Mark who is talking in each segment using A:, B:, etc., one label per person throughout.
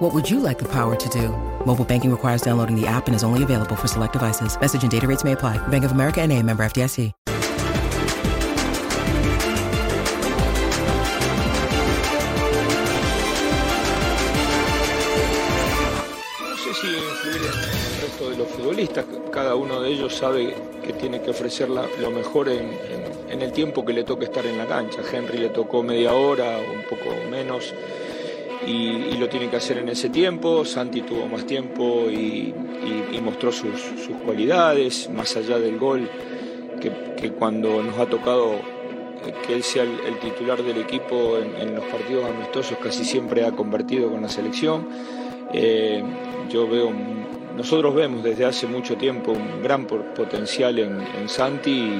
A: What would you like the power to do? Mobile banking requires downloading the app and is only available for select devices. Message and data rates may apply. Bank of America and a member FDIC.
B: No sé si influir en el resto de los futbolistas. Cada uno de ellos sabe que tiene que ofrecer la- lo mejor en, en- en el tiempo que le toque estar en la cancha. Henry le tocó media hora un poco menos y, y lo tiene que hacer en ese tiempo. Santi tuvo más tiempo y, y- y mostró sus, sus cualidades, más allá del gol, que, cuando nos ha tocado eh, que él sea el, titular del equipo en, en los partidos amistosos casi siempre ha convertido con la selección. Eh, yo veo, nosotros vemos desde hace mucho tiempo un gran potencial en, Santi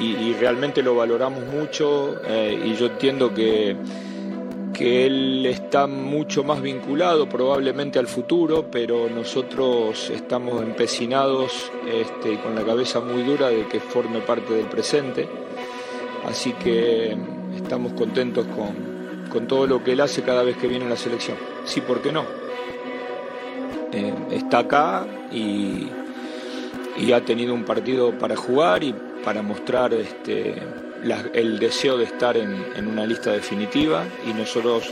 B: y realmente lo valoramos mucho eh, y yo entiendo que, que él está mucho más vinculado probablemente al futuro, pero nosotros estamos empecinados este, con la cabeza muy dura de que forme parte del presente. Así que estamos contentos con, con todo lo que él hace cada vez que viene a la selección. Sí, ¿por qué no? Eh, está acá y, y ha tenido un partido para jugar y para mostrar este, la- el deseo de estar en, una lista definitiva y nosotros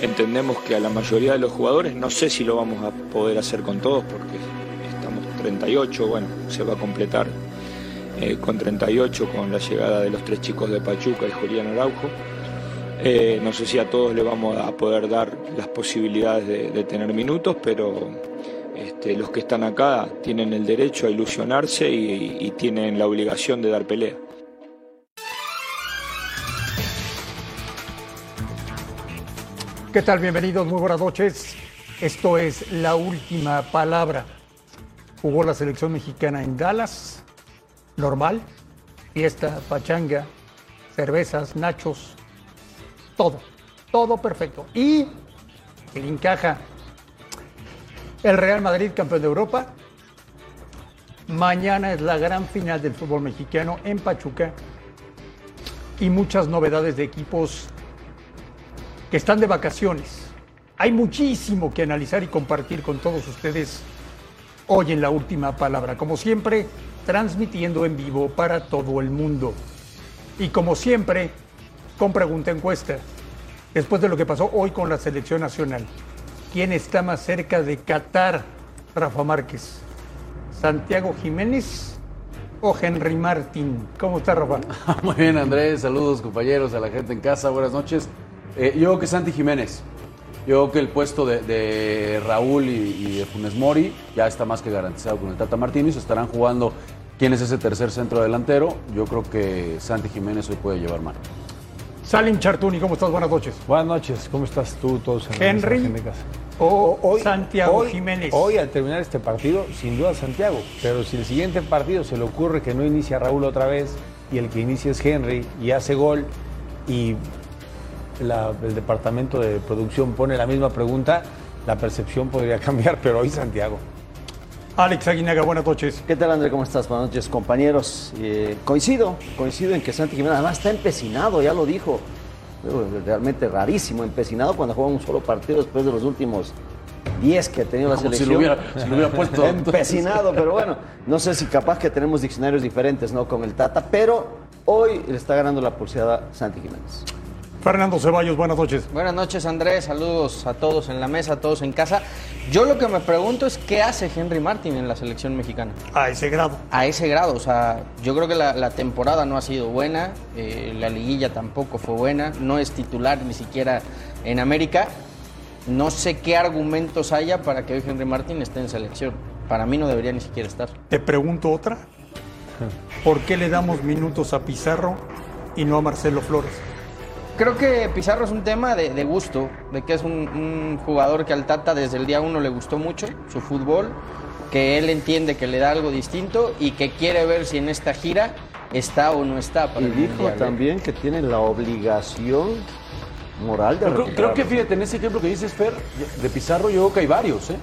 B: entendemos que a la mayoría de los jugadores, no sé si lo vamos a poder hacer con todos porque estamos 38, bueno, se va a completar eh, con 38 con la llegada de los tres chicos de Pachuca y Julián Araujo. Eh, no sé si a todos le vamos a poder dar las posibilidades de, tener minutos, pero este, los que están acá tienen el derecho a ilusionarse y tienen la obligación de dar pelea.
C: ¿Qué tal? Bienvenidos, muy buenas noches. Esto es la última palabra. Jugó la selección mexicana en Dallas, normal, fiesta, pachanga, cervezas, nachos, todo, todo perfecto. Y el encaja el Real Madrid, campeón de Europa. Mañana es la gran final del fútbol mexicano en Pachuca y muchas novedades de equipos que están de vacaciones. Hay muchísimo que analizar y compartir con todos ustedes hoy en la última palabra. Como siempre, transmitiendo en vivo para todo el mundo. Y como siempre, con pregunta encuesta. Después de lo que pasó hoy con la selección nacional, ¿quién está más cerca de Qatar? Rafa Márquez, Santiago Jiménez o Henry Martín. ¿Cómo está Rafa?
D: Muy bien, Andrés. Saludos, compañeros, a la gente en casa. Buenas noches. Eh, yo creo que Santi Jiménez. Yo creo que el puesto de, de Raúl y, y de Funes Mori ya está más que garantizado con el Tata Martínez. Estarán jugando quién es ese tercer centro delantero. Yo creo que Santi Jiménez hoy puede llevar mano.
C: Salim Chartuni, ¿cómo estás? Buenas noches.
E: Buenas noches, ¿cómo estás tú, todos en la
C: Henry
E: de casa?
C: o Santiago
E: hoy-
C: Jiménez.
E: Hoy, al terminar este partido, sin duda Santiago. Pero si el siguiente partido se le ocurre que no inicia Raúl otra vez y el que inicia es Henry y hace gol y la- el departamento de producción pone la misma pregunta, la percepción podría cambiar, pero hoy Santiago.
C: Alex Aguinaga, buenas noches.
F: ¿Qué tal, André? ¿Cómo estás? Buenas noches, compañeros. Eh, coincido, coincido en que Santi Jiménez además está empecinado, ya lo dijo. Realmente rarísimo, empecinado cuando juega un solo partido después de los últimos 10 que ha tenido la
D: Como si
F: selección.
D: lo hubiera, si lo hubiera puesto.
F: Empecinado, pero bueno, no sé si capaz que tenemos diccionarios diferentes, ¿no? Con el Tata, pero hoy le está ganando la pulseada Santi Jiménez.
C: Fernando Ceballos, buenas noches.
G: Buenas noches Andrés, saludos a todos en la mesa, a todos en casa. Yo lo que me pregunto es qué hace Henry Martin en la selección mexicana.
C: A ese grado.
G: A ese grado, o sea, yo creo que la, la temporada no ha sido buena, eh, la liguilla tampoco fue buena, no es titular ni siquiera en América. No sé qué argumentos haya para que hoy Henry Martin esté en selección. Para mí no debería ni siquiera estar.
C: Te pregunto otra. ¿Por qué le damos minutos a Pizarro y no a Marcelo Flores?
G: Creo que Pizarro es un tema de, de gusto, de que es un, un jugador que al Tata desde el día uno le gustó mucho, su fútbol. que él entiende que le da algo distinto y que quiere ver si en esta gira está o no está para
F: Y
G: el
F: dijo
G: Mundial, ¿eh?
F: también que tiene la obligación moral de
D: Creo, creo que fíjate, en ese ejemplo que dices, Fer, de Pizarro, yo creo que hay varios, ¿eh?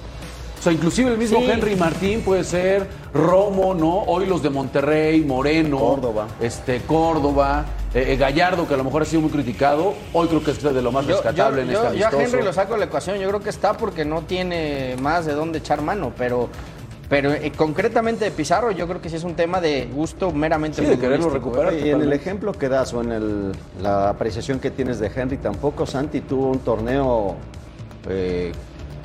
D: O sea, inclusive el mismo
G: Sí.
D: Henry Martín puede ser, Romo, ¿no? Hoy los de Monterrey, Moreno,
F: Córdoba.
D: este, Córdoba, eh, eh, Gallardo, que a lo mejor ha sido muy criticado, hoy creo que es de lo más rescatable
G: yo-
D: en
G: yo-
D: este
G: yo a. Henry lo saco de la ecuación, yo creo que está porque no tiene más de dónde echar mano, pero, pero eh, concretamente de Pizarro yo creo que sí es un tema de gusto meramente
D: Sí, de quererlo recuperar.
F: Y en el ejemplo que das o en el- la apreciación que tienes de Henry, tampoco Santi tuvo un torneo eh,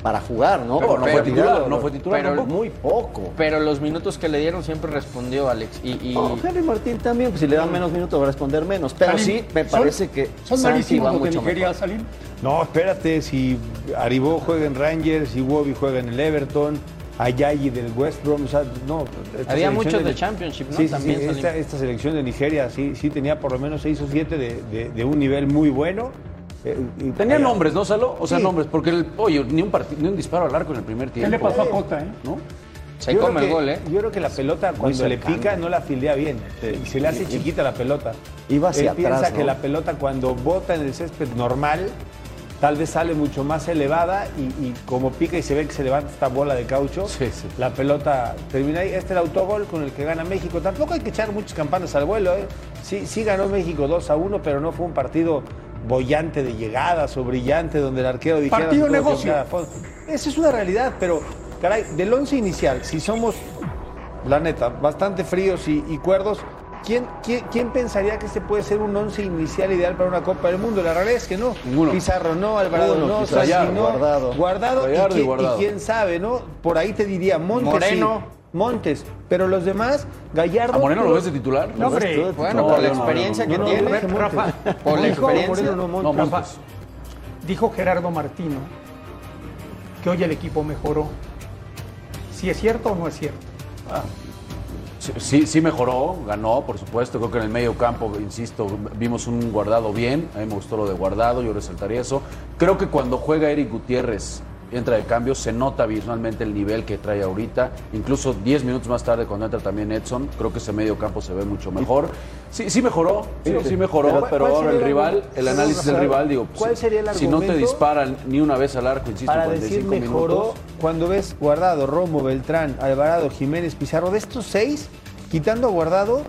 F: para jugar, ¿no?
D: No, fue titular, no fue titular
G: pero-
D: tampoco.
F: Muy poco.
G: Pero los minutos que le dieron siempre respondió Alex. Y, y-
F: No, Henry Martín también, pues si le dan menos minutos va a responder menos. Pero
C: Salim,
F: sí, me
C: son-
F: parece que
C: Son
F: Santi
C: malísimos los de Nigeria. Salim.
E: No, espérate, si Aribó juega en Rangers, si Wobby juega en el Everton, Ayayi del West Brom, o sea, no.
G: Había muchos de Championship, ¿no?
E: Sí, sí,
G: También
E: sí, esta, esta selección de Nigeria sí, sí tenía por lo menos seis o siete de, de- de un nivel muy bueno. Eh, y-
D: Tenía nombres, ¿no, Salo? O sea,
E: Sí.
D: nombres, porque, el, oye, ni un, ni un disparo al arco en el primer
C: ¿Qué
D: tiempo.
C: le pasó a Cota, eh?
D: ¿No?
G: se
E: yo
G: come
E: creo
G: el
E: que-
G: gol, ¿eh?
E: Yo creo que la pelota cuando le pica no la fildea bien. Y se le hace chiquita la pelota.
F: Iba hacia
E: Él piensa
F: atrás,
E: que la pelota cuando bota en el césped normal, tal vez sale mucho más elevada y, y como pica y se ve que se levanta esta bola de caucho,
D: Sí, sí.
E: la pelota termina ahí. Este es el autogol con el que gana México. Tampoco hay que echar muchas campanas al vuelo. ¿eh? Sí, sí ganó México 2 a 1, pero no fue un partido bollante de llegadas o brillante donde el arquero dijera...
C: Partido
E: "Todo
C: negocio".
E: cada fondo". Esa es una realidad, pero, caray, del once inicial, si somos, la neta, bastante fríos y, y cuerdos, ¿quién, quién, quién pensaría que este puede ser un once inicial ideal para una Copa del Mundo? La realidad es que no.
D: Ninguno.
E: Pizarro no, Alvarado
F: Uno,
E: no,
F: Guardado.
E: Guardado, y,
D: y
E: quién,
D: Guardado.
E: y quién sabe, ¿no? Por ahí te diría Montes.
G: Moreno.
E: sí, Montes, pero los demás, Gallardo...
D: ¿A Moreno lo ves de titular?
C: No, hombre.
G: Bueno,
D: No,
G: por la
D: no, no,
G: experiencia
D: no,
G: que
E: no, no,
G: tiene.
C: Rafa,
G: Por la
E: Dijo
G: experiencia.
E: Moreno, no Montes.
D: No,
C: Rafa,
D: Montes.
C: dijo Gerardo Martino que hoy el equipo mejoró. ¿Si es cierto o no es cierto?
D: Sí, Sí, sí mejoró, ganó, por supuesto. Creo que en el medio campo, insisto, vimos un guardado bien. A mí me gustó lo de guardado, yo resaltaría eso. Creo que cuando juega Eric Gutiérrez, entra de cambio, se nota visualmente el nivel que trae ahorita. Incluso 10 minutos más tarde, cuando entra también Edson, creo que ese medio campo se ve mucho mejor. Sí, sí mejoró, sí, sí mejoró.
E: Pero,
D: Pero,
E: ¿cuál
D: ahora el
E: el
D: rival, el análisis del rival, digo,
E: ¿cuál
D: si-
E: sería el
D: si no te disparan ni una vez al arco, insisto,
E: para
D: 45
E: decir mejoró
D: minutos.
E: cuando ves Guardado, Romo, Beltrán, Alvarado, Jiménez, Pizarro, de estos seis, quitando a Guardado,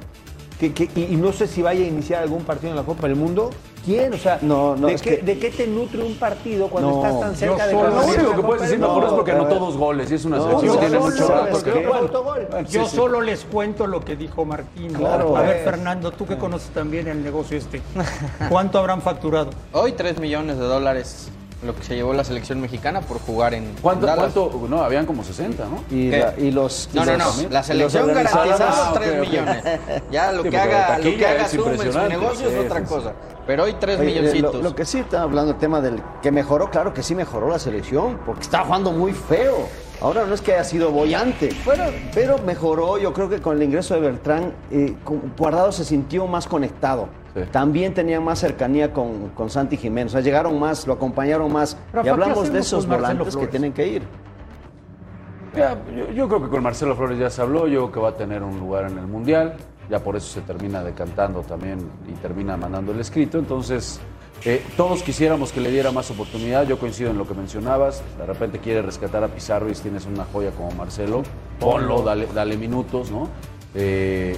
E: que, que- y, y no sé si vaya a iniciar algún partido en la Copa del Mundo, ¿quién? O sea,
F: No, no,
E: ¿de,
F: es
E: qué,
F: que-
E: ¿de qué te nutre un partido cuando
F: No,
E: estás tan cerca
C: yo
E: de
C: solo-
E: ganar
D: Lo único que puedes decir mejor es porque anotó dos goles y es una
F: No,
D: selección tiene
F: solo-
D: mucho
F: ¿sabes
D: rato que-. Bueno,
C: Yo
D: sí, sí.
C: solo les cuento lo que dijo Martín.
F: Claro.
C: A ver,
E: Eh.
C: Fernando, tú que conoces también el negocio este, ¿cuánto habrán facturado?
G: Hoy 3 millones de dólares lo que se llevó la selección mexicana por jugar en
D: ¿Cuánto,
G: Dallas.
D: cuánto? No, habían como 60, ¿no?
F: Y, la- y los. y
G: No, no, no.
F: los-
G: La
F: y
G: selección garantizada
D: Ah,
G: 3
D: ok, ok.
G: millones. Ya lo
D: Sí,
G: que haga,
D: la
G: lo que
D: taquilla
G: haga
D: es
G: Zoom en su negocio
D: Sí,
G: es otra
D: sí,
G: cosa. Pero hoy 3
F: Oye, eh,
G: milloncitos.
F: Lo, lo que sí está hablando el tema del que mejoró, claro que sí mejoró la selección, porque estaba jugando muy feo. Ahora no es que haya sido bollante, pero, pero mejoró. Yo creo que con el ingreso de Beltrán, eh, Guardado se sintió más conectado.
D: Sí.
F: También tenía más cercanía con, con Santi Jiménez. O sea, llegaron más, lo acompañaron más.
C: Rafa,
F: y hablamos
C: ¿qué
F: de esos volantes que
C: Flores?
F: tienen que ir.
D: Ya, yo, yo creo que con Marcelo Flores ya se habló, yo creo que va a tener un lugar en el Mundial, ya por eso se termina decantando también y termina mandando el escrito, entonces eh, todos quisiéramos que le diera más oportunidad, yo coincido en lo que mencionabas, de repente quiere rescatar a Pizarro y si tienes una joya como Marcelo, ponlo, dale, dale minutos, ¿no? Eh,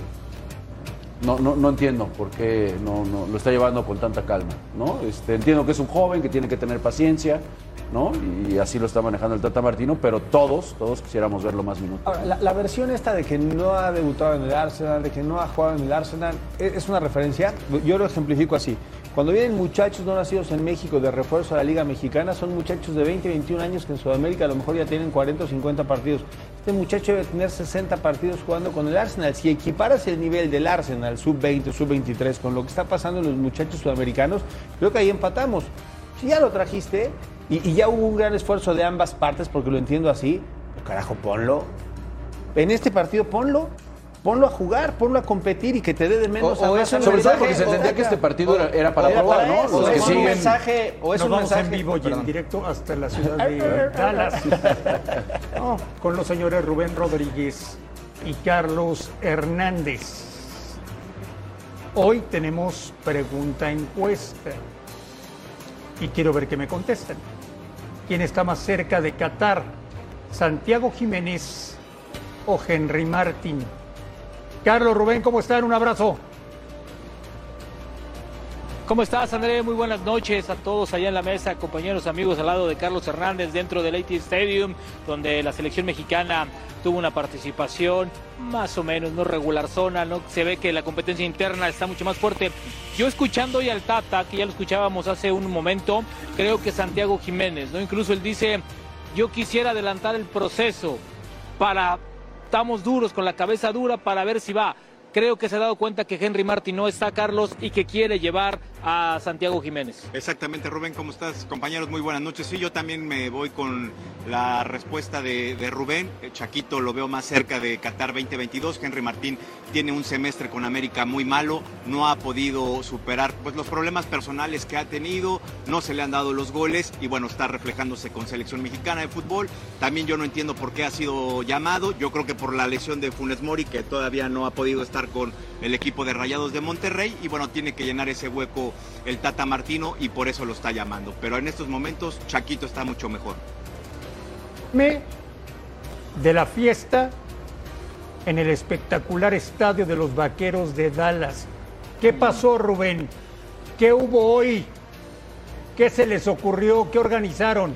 D: no, no, no entiendo por qué no, no, lo está llevando con tanta calma, ¿no? Este, entiendo que es un joven, que tiene que tener paciencia, ¿no? Y así lo está manejando el Tata Martino, pero todos, todos quisiéramos verlo más minutos.
E: Ahora, la, la versión esta de que no ha debutado en el Arsenal, de que no ha jugado en el Arsenal, ¿es, es una referencia? Yo lo ejemplifico así. Cuando vienen muchachos no nacidos en México de refuerzo a la Liga Mexicana, son muchachos de 20, 21 años que en Sudamérica a lo mejor ya tienen 40 o 50 partidos. Este muchacho debe tener 60 partidos jugando con el Arsenal. Si equiparas el nivel del Arsenal, sub-20, sub-23, con lo que está pasando en los muchachos sudamericanos, creo que ahí empatamos. Si ya lo trajiste y, ya hubo un gran esfuerzo de ambas partes, porque lo entiendo así, pues, carajo, ponlo. En este partido ponlo ponlo a jugar, ponlo a competir y que te dé de menos
G: O-
E: a
G: o
E: más
G: es un
E: a
D: Sobre todo
E: mensaje,
D: porque se
E: o-
D: entendía que este partido era, era para
E: Era
D: probar,
E: para
D: ¿no?
E: eso,
D: que
E: es un mensaje, o es
C: Nos
E: un
C: vamos
E: mensaje.
C: en vivo y
E: Perdón.
C: en directo hasta la ciudad de Dallas. No, con los señores Rubén Rodríguez y Carlos Hernández. Hoy tenemos pregunta encuesta. Y quiero ver que me contesten. ¿Quién está más cerca de Qatar? ¿Santiago Jiménez o Henry Martín? Carlos Rubén, ¿cómo están? Un abrazo.
H: ¿Cómo estás, André? Muy buenas noches a todos allá en la mesa, compañeros, amigos, al lado de Carlos Hernández dentro del AT Stadium, donde la selección mexicana tuvo una participación más o menos, no regular zona, no se ve que la competencia interna está mucho más fuerte. Yo escuchando hoy al Tata, que ya lo escuchábamos hace un momento, creo que Santiago Jiménez, ¿no? Incluso él dice, yo quisiera adelantar el proceso para, estamos duros, con la cabeza dura para ver si va. Creo que se ha dado cuenta que Henry Martin no está, Carlos, y que quiere llevar a Santiago Jiménez.
I: Exactamente, Rubén, ¿cómo estás? Compañeros, muy buenas noches. Sí, yo también me voy con la respuesta de, de Rubén. Chaquito lo veo más cerca de Qatar 2022. Henry Martín tiene un semestre con América muy malo, no ha podido superar pues, los problemas personales que ha tenido, no se le han dado los goles y bueno, está reflejándose con selección mexicana de fútbol. También yo no entiendo por qué ha sido llamado, yo creo que por la lesión de Funes Mori, que todavía no ha podido estar con el equipo de Rayados de Monterrey y bueno, tiene que llenar ese hueco el Tata Martino y por eso lo está llamando. Pero en estos momentos Chaquito está mucho mejor.
C: Me de la fiesta en el espectacular estadio de los Vaqueros de Dallas. ¿Qué pasó, Rubén? ¿Qué hubo hoy? ¿Qué se les ocurrió? ¿Qué organizaron?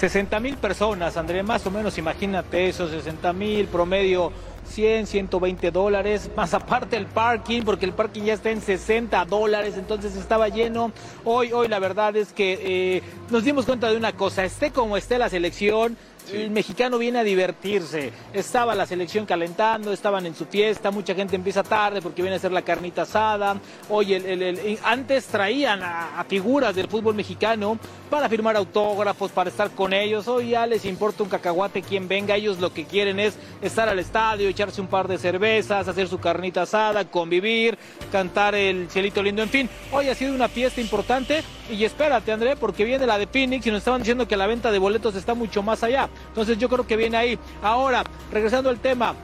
H: 60 mil personas, André, más o menos, imagínate eso, 60 mil promedio. 100, 120 dólares, más aparte el parking, porque el parking ya está en 60 dólares, entonces estaba lleno. Hoy, hoy la verdad es que eh, nos dimos cuenta de una cosa, esté como esté la selección, el mexicano viene a divertirse. Estaba la selección calentando, estaban en su fiesta, mucha gente empieza tarde porque viene a hacer la carnita asada. Hoy el, el- el- antes traían a, a figuras del fútbol mexicano para firmar autógrafos, para estar con ellos. Hoy ya les importa un cacahuate quien venga, ellos lo que quieren es estar al estadio, echarse un par de cervezas, hacer su carnita asada, convivir, cantar el cielito lindo, en fin. Hoy ha sido una fiesta importante y espérate, André, porque viene la de Phoenix y nos estaban diciendo que la venta de boletos está mucho más allá. Entonces yo creo que viene ahí. Ahora, regresando al tema,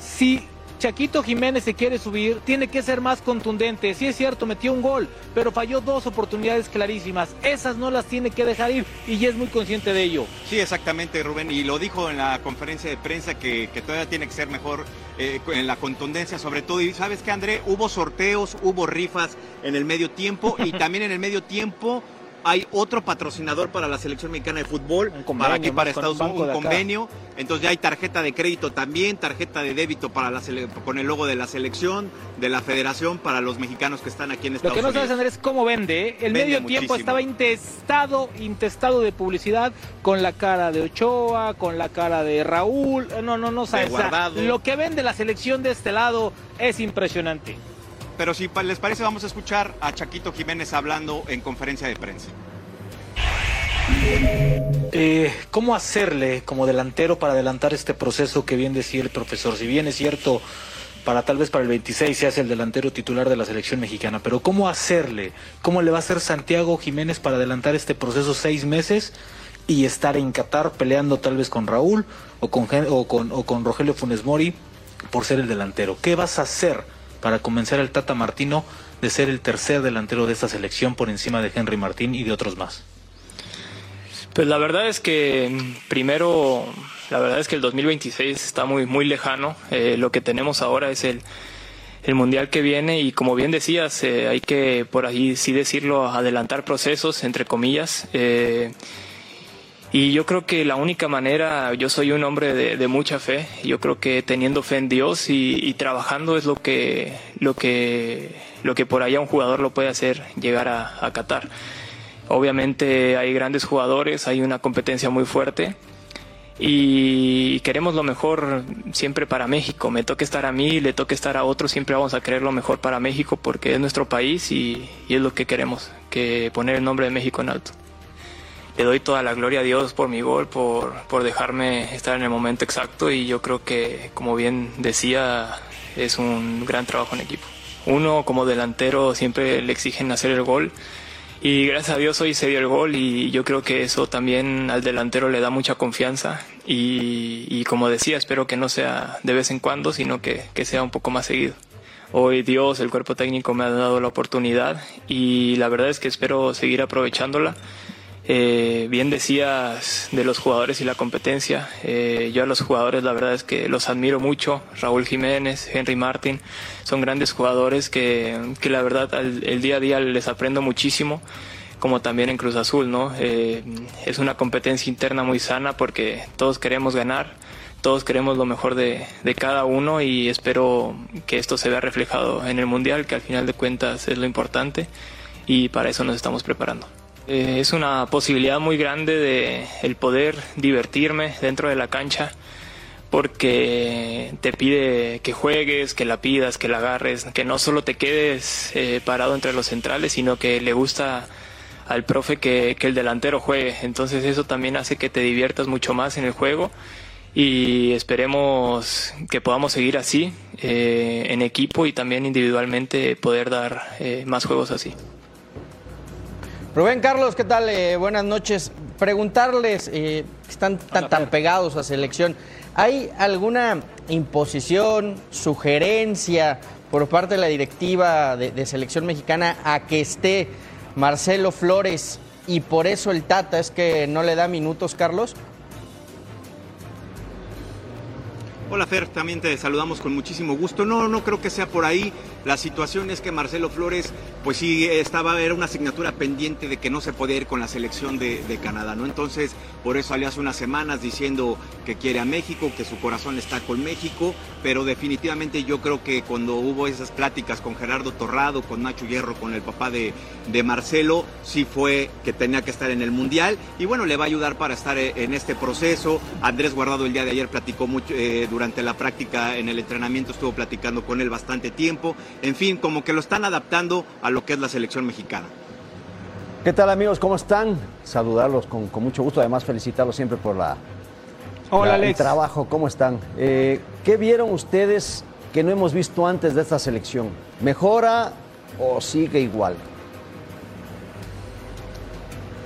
H: si Chaquito Jiménez se quiere subir, tiene que ser más contundente. Sí es cierto, metió un gol, pero falló dos oportunidades clarísimas. Esas no las tiene que dejar ir y ya es muy consciente de ello.
I: Sí, exactamente, Rubén. Y lo dijo en la conferencia de prensa que, todavía tiene que ser mejor eh, en la contundencia, sobre todo. Y sabes que, André, hubo sorteos, hubo rifas en el medio tiempo y también en el medio tiempo. Hay otro patrocinador para la selección mexicana de fútbol,
H: convenio,
I: para aquí, para Estados Unidos, un convenio. Entonces ya hay tarjeta de crédito también, tarjeta de débito para la sele- con el logo de la selección, de la federación, para los mexicanos que están aquí en
H: Lo
I: Estados
H: que no
I: Unidos.
H: sabes, Andrés, cómo vende. ¿eh? El
I: Vende
H: medio tiempo estaba intestado, intestado de publicidad con la cara de Ochoa, con la cara de Raúl. No, no, no sabes. O sea,
I: Guardado.
H: Lo que vende la selección de este lado es impresionante.
I: Pero si les parece, vamos a escuchar a Chaquito Jiménez hablando en conferencia de prensa.
H: Eh, ¿Cómo hacerle como delantero para adelantar este proceso que bien decía el profesor? Si bien es cierto, para tal vez para el 26 se hace el delantero titular de la selección mexicana, pero ¿cómo hacerle? ¿Cómo le va a hacer Santiago Jiménez para adelantar este proceso seis meses y estar en Qatar peleando tal vez con Raúl o con, o con Rogelio Funes Mori por ser el delantero? ¿Qué vas a hacer para convencer al Tata Martino de ser el tercer delantero de esta selección por encima de Henry Martín y de otros más?
J: Pues la verdad es que mm, primero, la verdad es que el 2026 está muy muy lejano. Eh, lo que tenemos ahora es el, el mundial que viene y como bien decías, eh, hay que por ahí sí decirlo adelantar procesos entre comillas. Eh, y yo creo que la única manera, yo soy un hombre de, mucha fe, yo creo que teniendo fe en Dios y, trabajando es lo que, lo que, lo que por allá un jugador lo puede hacer llegar a, Qatar. Obviamente hay grandes jugadores, hay una competencia muy fuerte y queremos lo mejor siempre para México. Me toque estar a mí, le toque estar a otros, siempre vamos a querer lo mejor para México porque es nuestro país y es lo que queremos, que poner el nombre de México en alto. Le doy toda la gloria a Dios por mi gol, por, por dejarme estar en el momento exacto y yo creo que, como bien decía, es un gran trabajo en equipo. Uno como delantero siempre le exigen hacer el gol y gracias a Dios hoy se dio el gol y yo creo que eso también al delantero le da mucha confianza y, como decía, espero que no sea de vez en cuando, sino que, que sea un poco más seguido. Hoy Dios, el cuerpo técnico me ha dado la oportunidad y la verdad es que espero seguir aprovechándola. Eh, bien decías de los jugadores y la competencia. Eh, yo a los jugadores la verdad es que los admiro mucho. Raúl Jiménez, Henry Martin, son grandes jugadores que, que la verdad al, el día a día les aprendo muchísimo, como también en Cruz Azul. ¿no? Eh, es una competencia interna muy sana porque todos queremos ganar todos queremos lo mejor de, de, cada uno y espero que esto se vea reflejado en el Mundial, que al final de cuentas es lo importante y para eso nos estamos preparando. Eh, es una posibilidad muy grande de el poder divertirme dentro de la cancha porque te pide que juegues, que la pidas, que la agarres, que no solo te quedes eh, parado entre los centrales, sino que le gusta al profe que, el delantero juegue. Entonces eso también hace que te diviertas mucho más en el juego y esperemos que podamos seguir así eh, en equipo y también individualmente poder dar eh, más juegos así.
G: Rubén Carlos, ¿qué tal? Eh, buenas noches. Preguntarles, eh, están tan, tan pegados a selección, ¿hay alguna imposición, sugerencia por parte de la directiva de, de selección mexicana a que esté Marcelo Flores y por eso el Tata es que no le da minutos, Carlos?
I: Hola Fer, también te saludamos con muchísimo gusto. No, no creo que sea por ahí. La situación es que Marcelo Flores, pues sí, estaba, era una asignatura pendiente de que no se podía ir con la selección de, Canadá, ¿no? Entonces, por eso salió hace unas semanas diciendo que quiere a México, que su corazón está con México, pero definitivamente yo creo que cuando hubo esas pláticas con Gerardo Torrado, con Nacho Hierro, con el papá de, Marcelo, sí fue que tenía que estar en el Mundial y bueno, le va a ayudar para estar en este proceso. Andrés Guardado el día de ayer platicó mucho eh, durante la práctica en el entrenamiento, estuvo platicando con él bastante tiempo. En fin, como que lo están adaptando a lo que es la selección mexicana.
F: ¿Qué tal amigos? ¿Cómo están? Saludarlos con, con mucho gusto, además felicitarlos siempre por la,
H: Hola,
F: la, el trabajo. ¿Cómo están? Eh, ¿Qué vieron ustedes que no hemos visto antes de esta selección? ¿Mejora o sigue igual?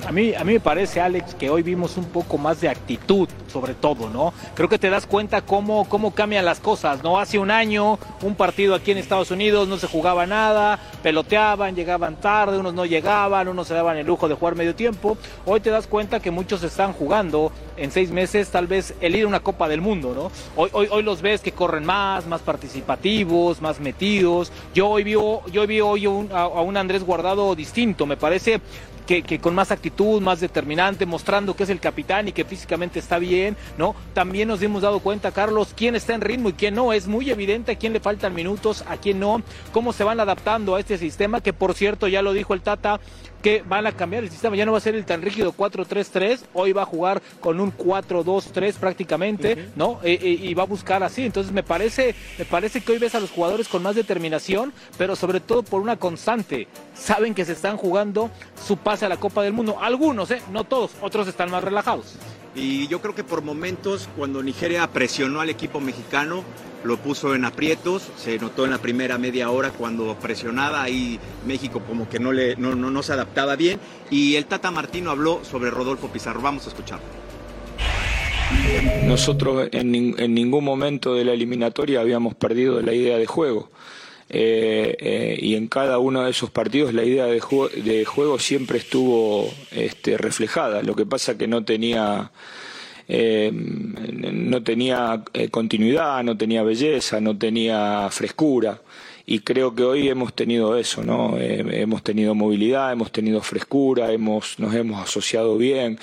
H: A mí, a mí me parece, Alex, que hoy vimos un poco más de actitud, sobre todo, ¿no? Creo que te das cuenta cómo, cómo cambian las cosas, ¿no? Hace un año, un partido aquí en Estados Unidos, no se jugaba nada, peloteaban, llegaban tarde, unos no llegaban, unos se daban el lujo de jugar medio tiempo. Hoy te das cuenta que muchos están jugando en seis meses, tal vez el ir a una Copa del Mundo, ¿no? Hoy, hoy, hoy los ves que corren más, más participativos, más metidos. Yo hoy vi, yo vi hoy un, a, un Andrés Guardado distinto, me parece que, que, con más actitud, más determinante, mostrando que es el capitán y que físicamente está bien, ¿no? También nos hemos dado cuenta, Carlos, quién está en ritmo y quién no. Es muy evidente a quién le faltan minutos, a quién no, cómo se van adaptando a este sistema, que por cierto, ya lo dijo el Tata, que van a cambiar el sistema, ya no va a ser el tan rígido 4-3-3, hoy va a jugar con un 4-2-3 prácticamente, uh -huh. ¿no? E, e, y va a buscar así, entonces me parece, me parece que hoy ves a los jugadores con más determinación, pero sobre todo por una constante, saben que se están jugando su pase a la Copa del Mundo, algunos, ¿eh? no todos, otros están más relajados.
I: Y yo creo que por momentos, cuando Nigeria presionó al equipo mexicano, lo puso en aprietos, se notó en la primera media hora cuando presionaba, ahí México como que no, le, no, no, se adaptaba bien. Y el Tata Martino habló sobre Rodolfo Pizarro. Vamos a escucharlo.
B: Nosotros en, en, ningún momento de la eliminatoria habíamos perdido la idea de juego. Eh, eh, y en cada uno de esos partidos la idea de, ju de juego siempre estuvo este, reflejada. Lo que pasa que no tenía eh, no tenía eh, continuidad, no tenía belleza, no tenía frescura. Y creo que hoy hemos tenido eso, ¿no? Eh, hemos tenido movilidad, hemos tenido frescura, hemos, nos hemos asociado bien,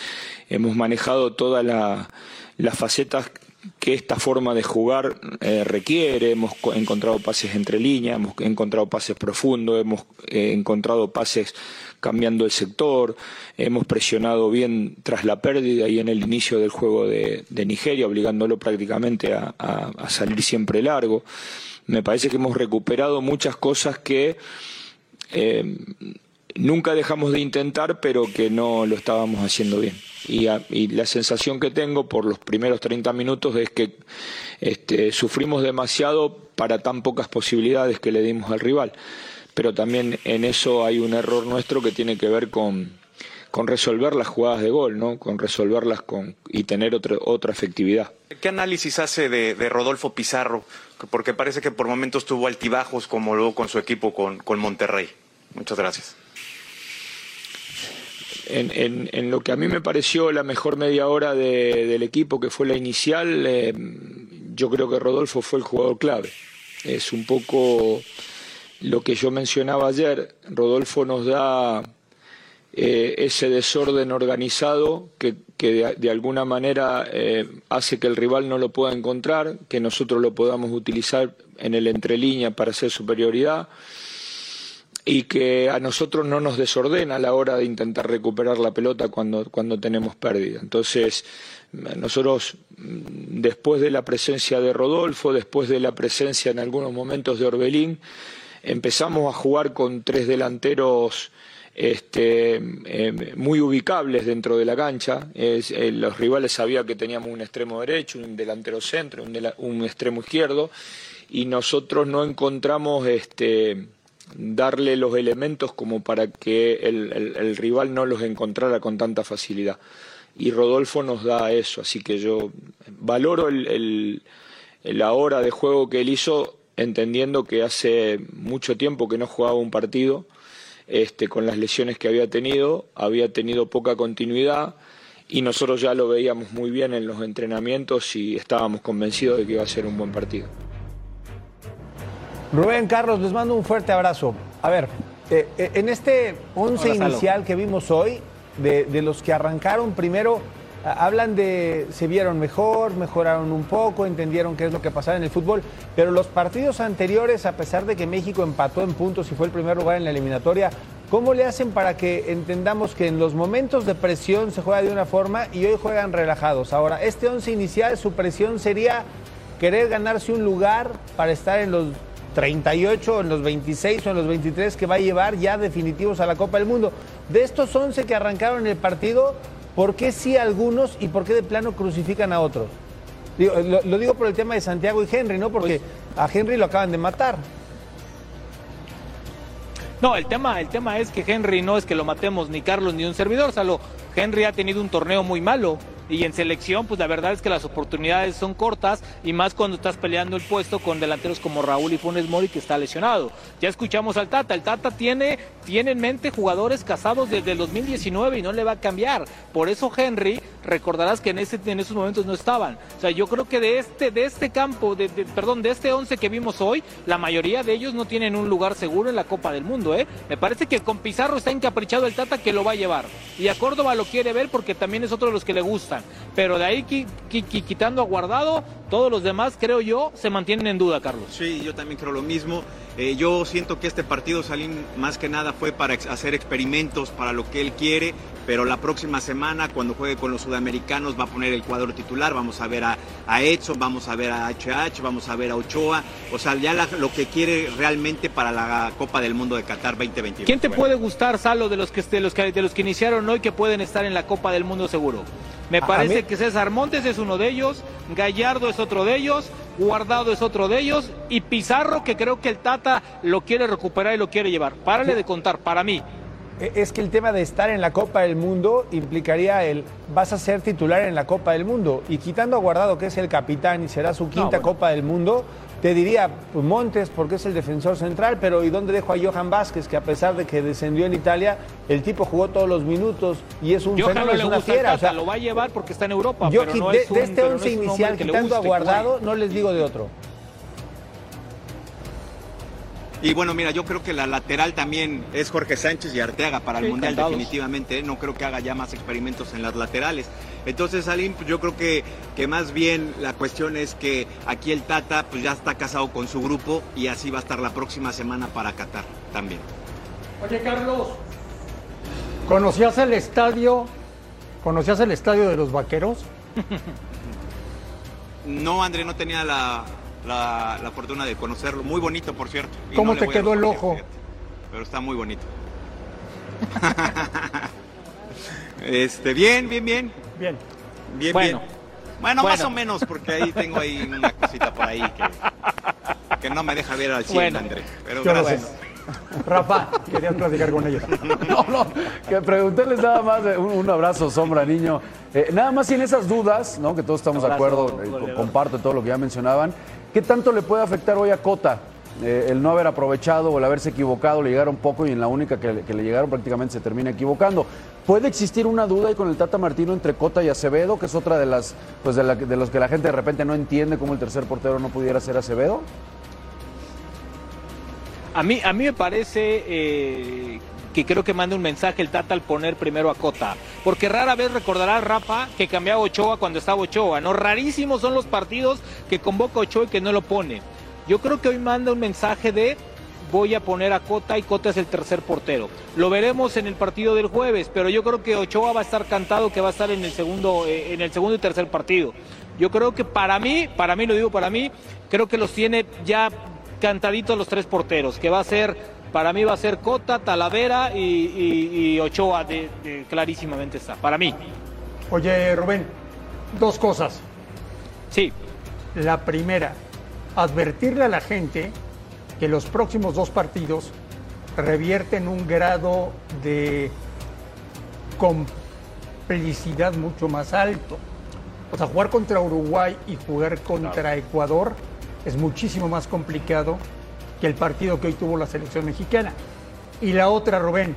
B: hemos manejado todas la, las facetas que esta forma de jugar eh, requiere. Hemos encontrado pases entre líneas, hemos encontrado pases profundos, hemos eh, encontrado pases cambiando el sector, hemos presionado bien tras la pérdida y en el inicio del juego de, Nigeria, obligándolo prácticamente a, salir siempre largo. Me parece que hemos recuperado muchas cosas que eh, nunca dejamos de intentar, pero que no lo estábamos haciendo bien. Y, y, la sensación que tengo por los primeros 30 minutos es que este, sufrimos demasiado para tan pocas posibilidades que le dimos al rival. Pero también en eso hay un error nuestro que tiene que ver con, resolver las jugadas de gol, ¿no? con resolverlas con, y tener otra, otra efectividad.
K: ¿Qué análisis hace de, Rodolfo Pizarro? Porque parece que por momentos tuvo altibajos como luego con su equipo con Monterrey. Muchas gracias.
B: En, en, en, lo que a mí me pareció la mejor media hora de, del equipo, que fue la inicial, eh, yo creo que Rodolfo fue el jugador clave. Es un poco lo que yo mencionaba ayer. Rodolfo nos da eh, ese desorden organizado que, de, alguna manera eh, hace que el rival no lo pueda encontrar, que nosotros lo podamos utilizar en el entrelínea para hacer superioridad y que a nosotros no nos desordena a la hora de intentar recuperar la pelota cuando, cuando tenemos pérdida. Entonces, nosotros, después de la presencia de Rodolfo, después de la presencia en algunos momentos de Orbelín, empezamos a jugar con tres delanteros este, eh, muy ubicables dentro de la cancha. Eh, los rivales sabían que teníamos un extremo derecho, un delantero centro, un, de la, un extremo izquierdo, y nosotros no encontramos este, darle los elementos como para que el, el, rival no los encontrara con tanta facilidad. Y Rodolfo nos da eso, así que yo valoro el, la hora de juego que él hizo, entendiendo que hace mucho tiempo que no jugaba un partido, este, con las lesiones que había tenido, había tenido poca continuidad y nosotros ya lo veíamos muy bien en los entrenamientos y estábamos convencidos de que iba a ser un buen partido.
E: Rubén, Carlos, les mando un fuerte abrazo. A ver, eh, eh, en este once inicial que vimos hoy, de, de, los que arrancaron primero, hablan de se vieron mejor, mejoraron un poco, entendieron qué es lo que pasaba en el fútbol, pero los partidos anteriores, a pesar de que México empató en puntos y fue el primer lugar en la eliminatoria, ¿cómo le hacen para que entendamos que en los momentos de presión se juega de una forma y hoy juegan relajados? Ahora, este once inicial, su presión sería querer ganarse un lugar para estar en los 38, en los 26 o en los 23 que va a llevar ya definitivos a la Copa del Mundo. De estos 11 que arrancaron el partido, ¿por qué sí algunos y por qué de plano crucifican a otros? Digo, lo, lo, digo por el tema de Santiago y Henry, ¿no? Porque pues, a Henry lo acaban de matar.
H: No, el tema, el tema es que Henry no es que lo matemos ni Carlos ni un servidor, Salo. Henry ha tenido un torneo muy malo y en selección, pues la verdad es que las oportunidades son cortas y más cuando estás peleando el puesto con delanteros como Raúl y Funes Mori que está lesionado. Ya escuchamos al Tata, el Tata tiene, tiene en mente jugadores casados desde el 2019 y no le va a cambiar. Por eso Henry, recordarás que en, ese, en esos momentos no estaban. O sea, yo creo que de este, de este campo, de, perdón, de este 11 que vimos hoy, la mayoría de ellos no tienen un lugar seguro en la Copa del Mundo. ¿eh? Me parece que con Pizarro está encaprichado el Tata que lo va a llevar. Y a Córdoba lo quiere ver porque también es otro de los que le gustan. Pero de ahí qui, qui, quitando a Guardado, todos los demás, creo yo, se mantienen en duda, Carlos.
I: Sí, yo también creo lo mismo. Eh, yo siento que este partido, Salim, más que nada fue para ex hacer experimentos para lo que él quiere, pero la próxima semana, cuando juegue con los sudamericanos, va a poner el cuadro titular. Vamos a ver a, a Edson, vamos a ver a HH, vamos a ver a Ochoa. O sea, ya la, lo que quiere realmente para la Copa del Mundo de Qatar 2022.
H: ¿Quién te bueno. puede gustar, Salo, de los, que, de, los que, de los que iniciaron hoy que pueden estar en la Copa del Mundo seguro? Me parece que César Montes es uno de ellos, Gallardo es otro de ellos, Guardado es otro de ellos y Pizarro que creo que el Tata lo quiere recuperar y lo quiere llevar. Párale de contar, para mí.
E: Es que el tema de estar en la Copa del Mundo implicaría el vas a ser titular en la Copa del Mundo y quitando a Guardado que es el capitán y será su quinta no, bueno. Copa del Mundo, te diría pues, Montes porque es el defensor central, pero ¿y dónde dejo a Johan Vázquez que a pesar de que descendió en Italia, el tipo jugó todos los minutos y es un
H: Johan
E: fenómeno,
H: no
E: es una fiera,
H: o sea, lo va a llevar porque está en Europa,
E: yo
H: pero no
E: de,
H: es un,
E: de este once
H: no es
E: inicial quitando a Guardado, no les digo de otro.
I: Y bueno, mira, yo creo que la lateral también es Jorge Sánchez y Arteaga para el sí, Mundial encantados. definitivamente. ¿eh? No creo que haga ya más experimentos en las laterales. Entonces, Salim, pues yo creo que, que más bien la cuestión es que aquí el Tata pues ya está casado con su grupo y así va a estar la próxima semana para Qatar también.
C: Oye, Carlos, ¿conocías el estadio? ¿Conocías el estadio de los vaqueros?
I: no, André, no tenía la, la, la, fortuna de conocerlo. Muy bonito, por cierto.
C: Y ¿Cómo no te quedó el ojo?
I: Pero está muy bonito. Este, bien, bien, bien.
C: Bien.
I: Bien,
H: Bueno.
I: bien. Bueno, más
H: Bueno.
I: o menos, porque ahí tengo ahí una cosita por ahí que, que no me deja ver al 100,
H: Bueno.
I: André. Pero gracias.
C: sé. Rafa, quería platicar con ellos.
D: No, no, que preguntarles nada más, eh, un, un abrazo, sombra, niño. Eh, nada más sin esas dudas, ¿no? que todos estamos de acuerdo, eh, comparto todo lo que ya mencionaban. ¿Qué tanto le puede afectar hoy a Cota eh, el no haber aprovechado o el haberse equivocado? Le llegaron poco y en la única que, le- llegaron prácticamente se termina equivocando. ¿Puede existir una duda ahí con el Tata Martino entre Cota y Acevedo, que es otra de las pues de, la- de los que la gente de repente no entiende cómo el tercer portero no pudiera ser Acevedo?
H: A mí, a mí me parece eh, que creo que manda un mensaje el Tata al poner primero a Cota. Porque rara vez recordará Rafa que cambiaba Ochoa cuando estaba Ochoa. No, rarísimos son los partidos que convoca Ochoa y que no lo pone. Yo creo que hoy manda un mensaje de voy a poner a Cota y Cota es el tercer portero. Lo veremos en el partido del jueves, pero yo creo que Ochoa va a estar cantado que va a estar en el segundo, eh, en el segundo y tercer partido. Yo creo que para mí, para mí lo digo para mí, creo que los tiene ya cantaditos los tres porteros, que va a ser, para mí va a ser Cota, Talavera y, y- y Ochoa, de, de- clarísimamente está, para mí.
C: Oye, Rubén, dos cosas.
H: Sí,
C: La primera, advertirle a la gente que los próximos dos partidos revierten un grado de complicidad mucho más alto. O sea, jugar contra Uruguay y jugar contra Ecuador es muchísimo más complicado que el partido que hoy tuvo la selección mexicana. Y la otra, Rubén,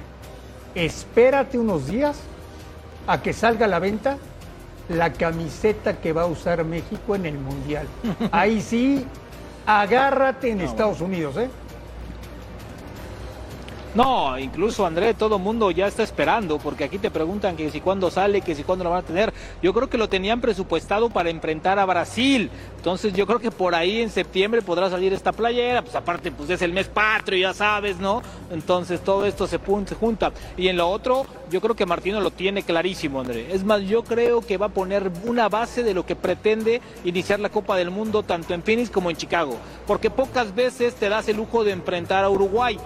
C: espérate unos días a que salga a la venta la camiseta que va a usar México en el Mundial. Ahí sí, agárrate en Estados Unidos, ¿eh?
H: No, incluso André, todo el mundo ya está esperando, porque aquí te preguntan que si cuándo sale, que si cuándo lo van a tener. Yo creo que lo tenían presupuestado para enfrentar a Brasil. Entonces yo creo que por ahí en septiembre podrá salir esta playera, pues aparte pues es el mes patrio, ya sabes, ¿no? Entonces todo esto se, se junta. Y en lo otro, yo creo que Martino lo tiene clarísimo, André. Es más, yo creo que va a poner una base de lo que pretende iniciar la Copa del Mundo tanto en Phoenix como en Chicago. Porque pocas veces te das el lujo de enfrentar a Uruguay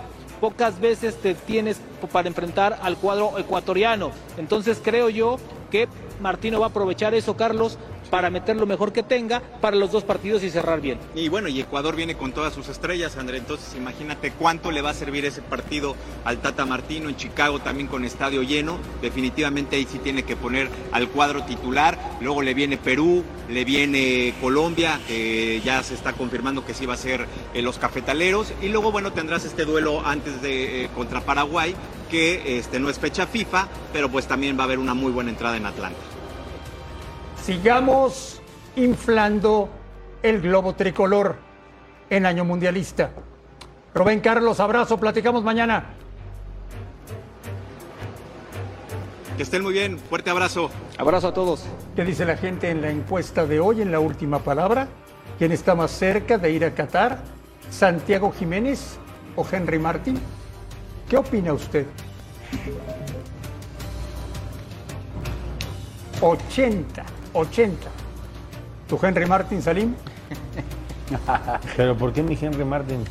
H: pocas veces te tienes para enfrentar al cuadro ecuatoriano. Entonces creo yo que Martino va a aprovechar eso, Carlos, para meter lo mejor que tenga para los dos partidos y cerrar bien.
I: Y bueno, y Ecuador viene con todas sus estrellas, André. Entonces, imagínate cuánto le va a servir ese partido al Tata Martino en Chicago, también con estadio lleno. Definitivamente ahí sí tiene que poner al cuadro titular. Luego le viene Perú, le viene Colombia, que ya se está confirmando que sí va a ser eh, los cafetaleros. Y luego, bueno, tendrás este duelo antes de eh, contra Paraguay, que este no es fecha FIFA, pero pues también va a haber una muy buena entrada en Atlanta.
C: Sigamos inflando el globo tricolor en año mundialista. Rubén Carlos, abrazo, platicamos mañana.
I: Que estén muy bien, fuerte abrazo.
H: Abrazo a todos.
C: ¿Qué dice la gente en la encuesta de hoy, en la última palabra? ¿Quién está más cerca de ir a Qatar? ¿Santiago Jiménez o Henry Martín? ¿Qué opina usted? 80, 80. ¿Tu Henry Martin, Salim?
E: Pero ¿por qué mi Henry Martin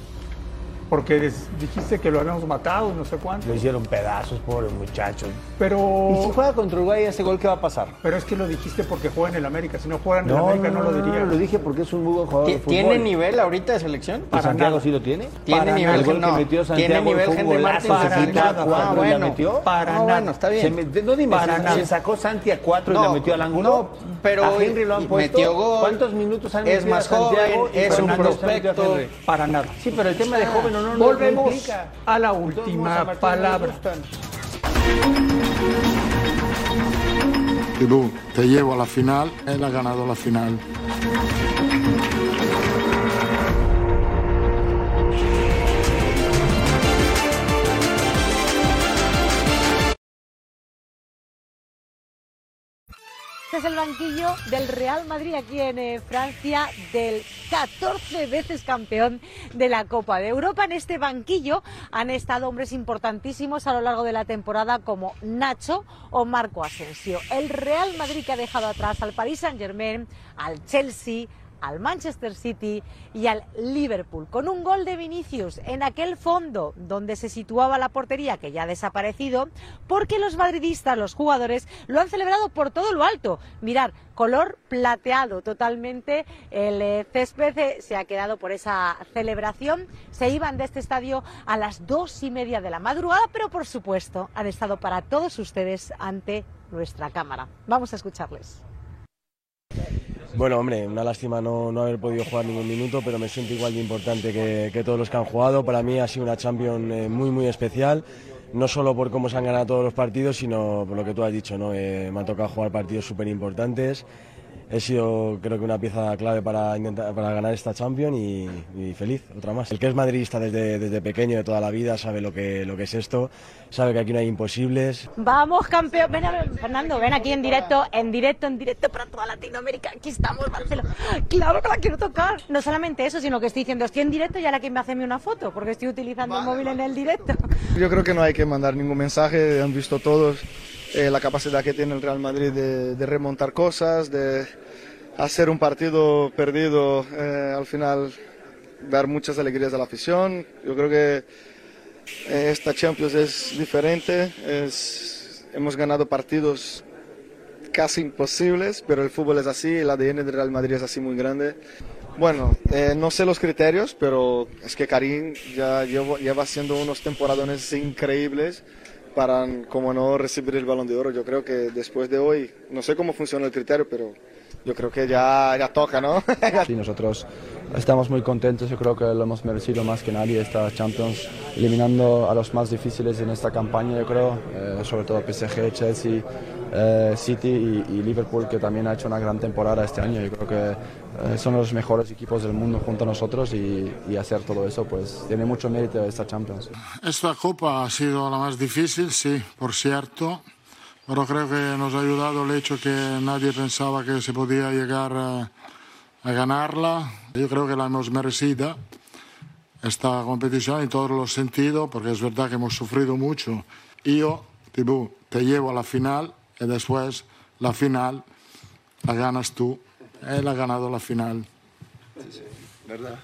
C: Porque des- dijiste que lo habíamos matado, no sé cuánto.
E: lo hicieron pedazos, pobre muchacho?
C: Pero,
E: Y si juega contra Uruguay ese gol, ¿qué va a pasar?
C: pero es que lo dijiste porque juega en el América. Si no juega en el América no, lo diría.
E: lo dije porque es un muy buen jugador de
G: ¿Ti-
E: fútbol.
G: ¿Tiene nivel ahorita de selección?
E: ¿Y
C: Para
E: Santiago
C: nada.
E: sí lo tiene?
G: Tiene
C: Para
G: nivel
E: El gol
G: no.
E: que metió Santiago
G: Tiene nivel
E: fue un
G: Henry
E: golazo,
C: para
E: se
C: nada.
E: cuatro
G: Ah,
E: y la
G: bueno.
E: metió.
C: Para
G: Ah,
C: nada.
G: bueno, está
E: Se
G: bien.
E: no dime,
C: Para
E: se,
C: nada.
E: se sacó Santi a cuatro y
G: No,
E: la metió al ángulo.
G: no, pero
E: a Henry lo han puesto.
G: metió gol.
E: ¿Cuántos minutos han
G: Es
E: metido
G: más
E: a Santiago
G: joven, es un prospecto.
C: Para nada.
E: Sí, pero el tema de joven no, no, no,
C: Volvemos a la última
E: a
C: palabra.
L: Perú, te llevo a la final, él ha ganado la final.
M: Es el banquillo del Real Madrid aquí en eh, Francia, del 14 veces campeón de la Copa de Europa. En este banquillo han estado hombres importantísimos a lo largo de la temporada como Nacho o Marco Asensio. El Real Madrid que ha dejado atrás al Paris Saint Germain, al Chelsea, al Manchester City y al Liverpool, con un gol de Vinicius en aquel fondo donde se situaba la portería que ya ha desaparecido, porque los madridistas, los jugadores, lo han celebrado por todo lo alto. Mirar, color plateado totalmente, el eh, césped eh, se ha quedado por esa celebración, se iban de este estadio a las dos y media de la madrugada, pero por supuesto han estado para todos ustedes ante nuestra cámara. Vamos a escucharles.
N: Bueno, hombre, una lástima no, no, haber podido jugar ningún minuto, pero me siento igual de importante que, que todos los que han jugado. Para mí ha sido una Champions eh, muy, muy especial, no solo por cómo se han ganado todos los partidos, sino por lo que tú has dicho, ¿no? Eh, me ha tocado jugar partidos súper importantes he sido creo que una pieza clave para, intentar, para ganar esta Champions y, y, feliz, otra más. El que es madridista desde, desde pequeño, de toda la vida, sabe lo que, lo que es esto, sabe que aquí no hay imposibles.
M: Vamos, campeón. Ven, a, Fernando, ven aquí en directo, en directo, en directo para toda Latinoamérica. Aquí estamos, Marcelo. Claro que la quiero tocar. No solamente eso, sino que estoy diciendo, estoy en directo y ahora que me hace una foto, porque estoy utilizando vale, el móvil vale. en el directo.
O: Yo creo que no hay que mandar ningún mensaje, han visto todos eh, la capacidad que tiene el Real Madrid de, de remontar cosas, de hacer un partido perdido, eh, al final dar muchas alegrías a la afición. Yo creo que eh, esta Champions es diferente, es, hemos ganado partidos casi imposibles, pero el fútbol es así, el ADN del Real Madrid es así muy grande. Bueno, eh, no sé los criterios, pero es que Karim ya lleva haciendo unos temporadones increíbles para, como no, recibir el balón de oro. Yo creo que después de hoy, no sé cómo funciona el criterio, pero yo creo que ya, ya toca, ¿no?
P: sí, nosotros estamos muy contentos, yo creo que lo hemos merecido más que nadie esta Champions, eliminando a los más difíciles en esta campaña, yo creo, eh, sobre todo PSG, Chelsea, eh, City y, Liverpool, que también ha hecho una gran temporada este año. Yo creo que eh, son los mejores equipos del mundo junto a nosotros y, hacer todo eso, pues tiene mucho mérito esta Champions.
L: Esta Copa ha sido la más difícil, sí, por cierto pero creo que nos ha ayudado el hecho que nadie pensaba que se podía llegar a, a ganarla. Yo creo que la hemos merecida esta competición en todos los sentidos, porque es verdad que hemos sufrido mucho. Yo, Tibú, te llevo a la final y después la final la ganas tú. Él ha ganado la final.
O: Sí, sí, ¿verdad?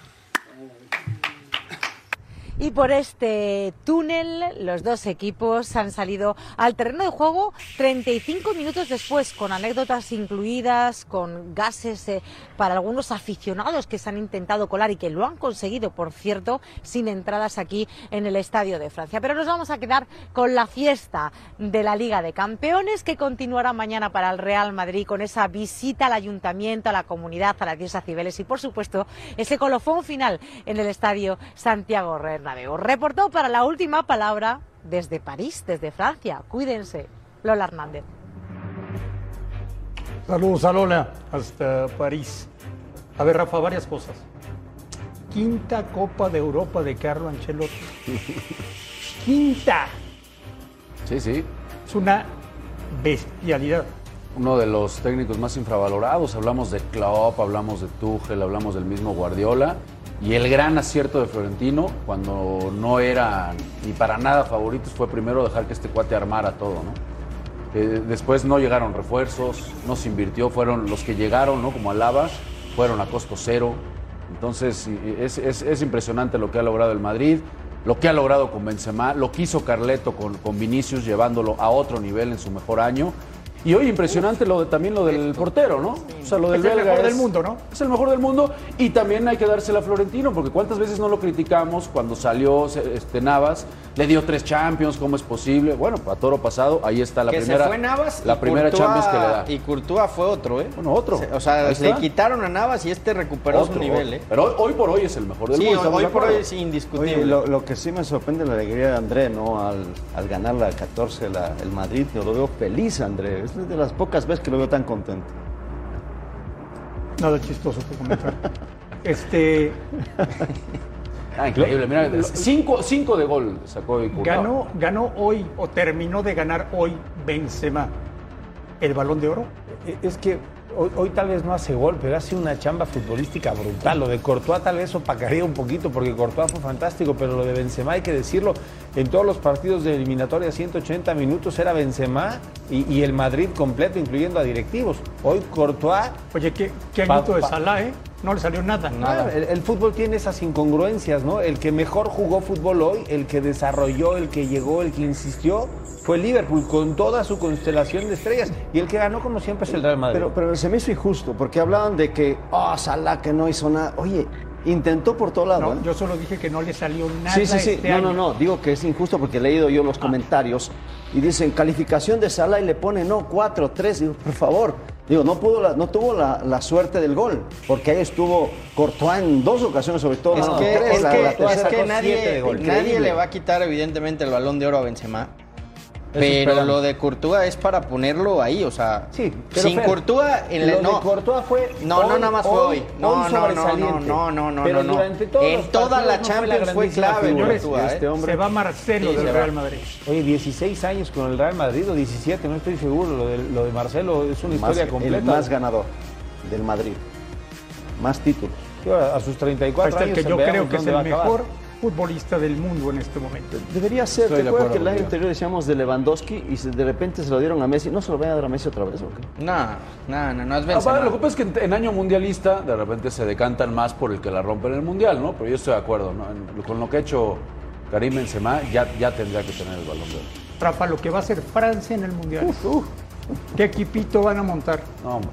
M: Y por este túnel, los dos equipos han salido al terreno de juego 35 minutos después, con anécdotas incluidas, con gases eh, para algunos aficionados que se han intentado colar y que lo han conseguido, por cierto, sin entradas aquí en el Estadio de Francia. Pero nos vamos a quedar con la fiesta de la Liga de Campeones que continuará mañana para el Real Madrid con esa visita al ayuntamiento, a la comunidad, a las 10 Cibeles y, por supuesto, ese colofón final en el Estadio Santiago Bernabéu. Reportó para la última palabra desde París, desde Francia. Cuídense. Lola Hernández.
C: Saludos a Lola, hasta París. A ver, Rafa, varias cosas. Quinta Copa de Europa de Carlo Ancelotti. Quinta.
D: Sí, sí.
C: Es una bestialidad.
D: Uno de los técnicos más infravalorados. Hablamos de Klopp, hablamos de Tuchel, hablamos del mismo Guardiola. Y el gran acierto de Florentino, cuando no era ni para nada favoritos, fue primero dejar que este cuate armara todo, ¿no? Eh, después no llegaron refuerzos, no se invirtió, fueron los que llegaron, ¿no? Como Alaba, fueron a costo cero. Entonces es, es, es, impresionante lo que ha logrado el Madrid, lo que ha logrado con Benzema, lo que hizo Carleto con, con Vinicius llevándolo a otro nivel en su mejor año. Y hoy impresionante lo de, también lo del portero, ¿no? O sea, lo del
C: es el mejor
D: es,
C: del mundo, ¿no?
D: Es el mejor del mundo y también hay que dársela a Florentino, porque cuántas veces no lo criticamos cuando salió este, Navas, le dio tres Champions, ¿cómo es posible? Bueno, a toro pasado, ahí está la
G: que
D: primera
G: se fue Navas
D: la
G: y
D: primera
G: Courtois-
D: Champions que le da.
G: Y Courtois fue otro, ¿eh?
D: Bueno, otro.
G: O sea,
D: Ahí
G: le
D: está.
G: quitaron a Navas y este recuperó
D: Otro,
G: su nivel,
D: otro.
G: ¿eh?
D: Pero hoy, hoy por hoy es el mejor del
G: Sí,
D: mundo. ¿estamos
G: hoy por hoy es indiscutible.
F: Oye, lo, lo que sí me sorprende la alegría de André, ¿no? Al, al ganar la 14 la- el Madrid, yo lo veo feliz, André. Es de las pocas veces que lo veo tan contento.
C: Nada chistoso que comentar. Este
D: Ah, increíble, mira, cinco, cinco de gol sacó hoy Courtois.
C: ganó, ganó hoy o terminó de ganar hoy Benzema el Balón de Oro.
E: Es que hoy, hoy tal vez no hace gol, pero hace una chamba futbolística brutal. Lo de Courtois tal vez opacaría un poquito, porque Courtois fue fantástico, pero lo de Benzema hay que decirlo. En todos los partidos de eliminatoria, 180 minutos era Benzema y, y el Madrid completo, incluyendo a directivos. Hoy Courtois...
C: Oye, qué, qué
E: Pa-
C: de Salah, ¿eh? No le salió nada.
E: Claro, el, el fútbol tiene esas incongruencias, ¿no? El que mejor jugó fútbol hoy, el que desarrolló, el que llegó, el que insistió, fue el Liverpool con toda su constelación de estrellas. Y el que ganó, como siempre, es el Real Madrid.
F: Pero, pero se me hizo injusto, porque hablaban de que, oh, Salah que no hizo nada. Oye, intentó por todo lado.
C: No,
F: ¿eh?
C: yo solo dije que no le salió nada.
F: Sí, sí, sí.
C: este
F: no,
C: año.
F: no, no. Digo que es injusto porque he leído yo los comentarios y dicen calificación de Salah y le pone no, cuatro, tres. Digo, por favor. Digo, no, pudo la- no tuvo la, la suerte del gol, porque ahí estuvo Courtois en dos ocasiones, sobre todo.
G: Es
F: no,
G: que,
F: tres,
G: es
F: la-
G: que-
F: la
G: es
F: tercera
G: que
F: con siete
G: nadie, le va a quitar evidentemente el balón de oro a Benzema. Pero lo de Courtois es para ponerlo ahí, o sea,
E: Sí, pero
G: sin
E: Fer,
G: Courtois en la-
E: lo de
G: no,
E: Courtois fue
G: no, no nada más fue
E: hoy-
G: hoy. No,
E: hoy
G: no, no, no, no, no, no,
E: Pero
G: no, no.
E: durante todos
G: En toda la
E: no fue la
G: Champions fue clave
E: figura.
G: Courtois,
F: Este
G: ¿eh?
F: hombre.
C: Se va Marcelo
G: Sí,
C: del. Real Madrid.
E: Oye, 16 años con el Real Madrid o 17, no estoy seguro. Lo de, lo de Marcelo es una
F: Más-
E: historia completa.
F: El más ganador del Madrid. Más títulos.
E: A sus 34
C: Ahí está el
E: años
C: que yo creo que es el mejor futbolista del mundo en este momento.
F: Debería ser.
D: Estoy
F: ¿Te acuerdas que el año anterior decíamos de Lewandowski y de repente se lo dieron a Messi? ¿No se lo van a dar a Messi otra vez o qué?
G: No, no, no, no es
D: Ah,
G: Benzema.
D: vale, lo que pasa es que en, en año mundialista de repente se decantan más por el que la rompe en el mundial, ¿no? Pero yo estoy de acuerdo, ¿no? En- con lo que ha hecho Karim Benzema ya, ya tendría que tener el balón de oro.
C: Rafa, lo que va a hacer Francia en el Mundial. ¿Qué equipito van a montar?
D: No, hombre,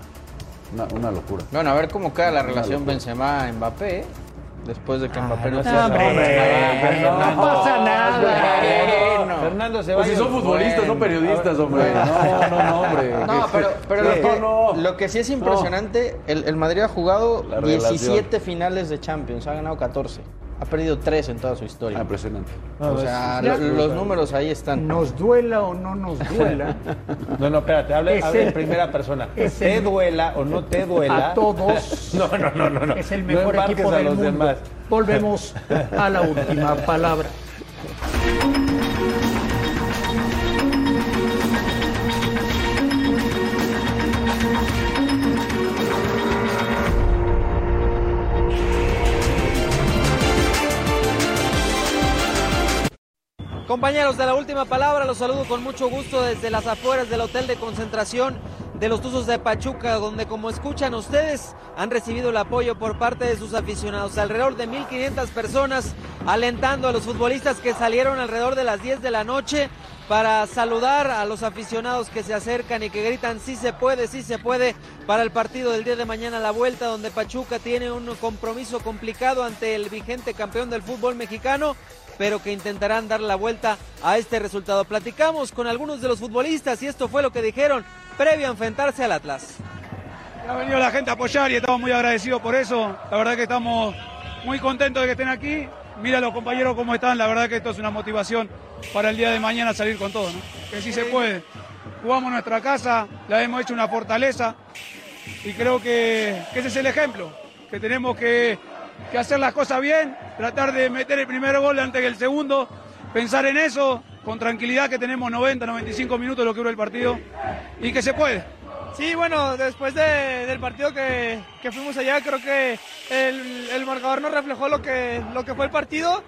D: una, una locura.
G: Bueno, a ver cómo queda la
D: Una
G: relación
D: locura.
G: Benzema-Mbappé, ¿eh? Después de que Mbappé no,
E: no
C: hombre, no pasa nada.
E: Fernando
D: Pues
E: Ceballos.
D: si son futbolistas, no
G: bueno.
D: periodistas, hombre. No, no, no, hombre.
G: No, pero, pero lo, que,
D: No, no.
G: lo que sí es impresionante, el, el Madrid ha jugado
D: La relación.
G: 17 finales de Champions, ha ganado 14. Ha perdido 3 en toda su
D: Ah,
G: historia.
D: impresionante.
E: No,
G: o sea,
C: ya-
G: los números ahí están.
C: Nos duela o no nos duela.
E: No, no, espérate, habla, en primera persona.
C: es
E: te
C: el-
E: duela o no te duela.
C: A todos.
E: No, no, no, no. no.
C: Es el
E: No
C: mejor
E: embarques
C: equipo
E: a
C: del
E: los
C: mundo.
E: demás.
C: Volvemos a la última palabra.
Q: Compañeros de la última palabra, los saludo con mucho gusto desde las afueras del hotel de concentración de los Tuzos de Pachuca, donde como escuchan ustedes han recibido el apoyo por parte de sus aficionados, alrededor de 1.500 personas alentando a los futbolistas que salieron alrededor de las 10 de la noche para saludar a los aficionados que se acercan y que gritan sí se puede, sí se puede para el partido del día de mañana la vuelta donde Pachuca tiene un compromiso complicado ante el vigente campeón del fútbol mexicano pero que intentarán dar la vuelta a este resultado. Platicamos con algunos de los futbolistas y esto fue lo que dijeron previo a enfrentarse al Atlas.
R: Ha venido la gente a apoyar y estamos muy agradecidos por eso. La verdad que estamos muy contentos de que estén aquí. Mira los compañeros cómo están. La verdad que esto es una motivación para el día de mañana salir con todo. ¿no? Que sí se puede. Jugamos nuestra casa, la hemos hecho una fortaleza y creo que, ese es el ejemplo. Que tenemos que, hacer las cosas bien, tratar de meter el primer gol antes que el segundo, pensar en eso, con tranquilidad que tenemos 90, 95 minutos lo que dura el partido y que se puede.
S: Sí, bueno, después de- del partido que, que fuimos allá, creo que el, el marcador nos reflejó lo que, lo que fue el partido.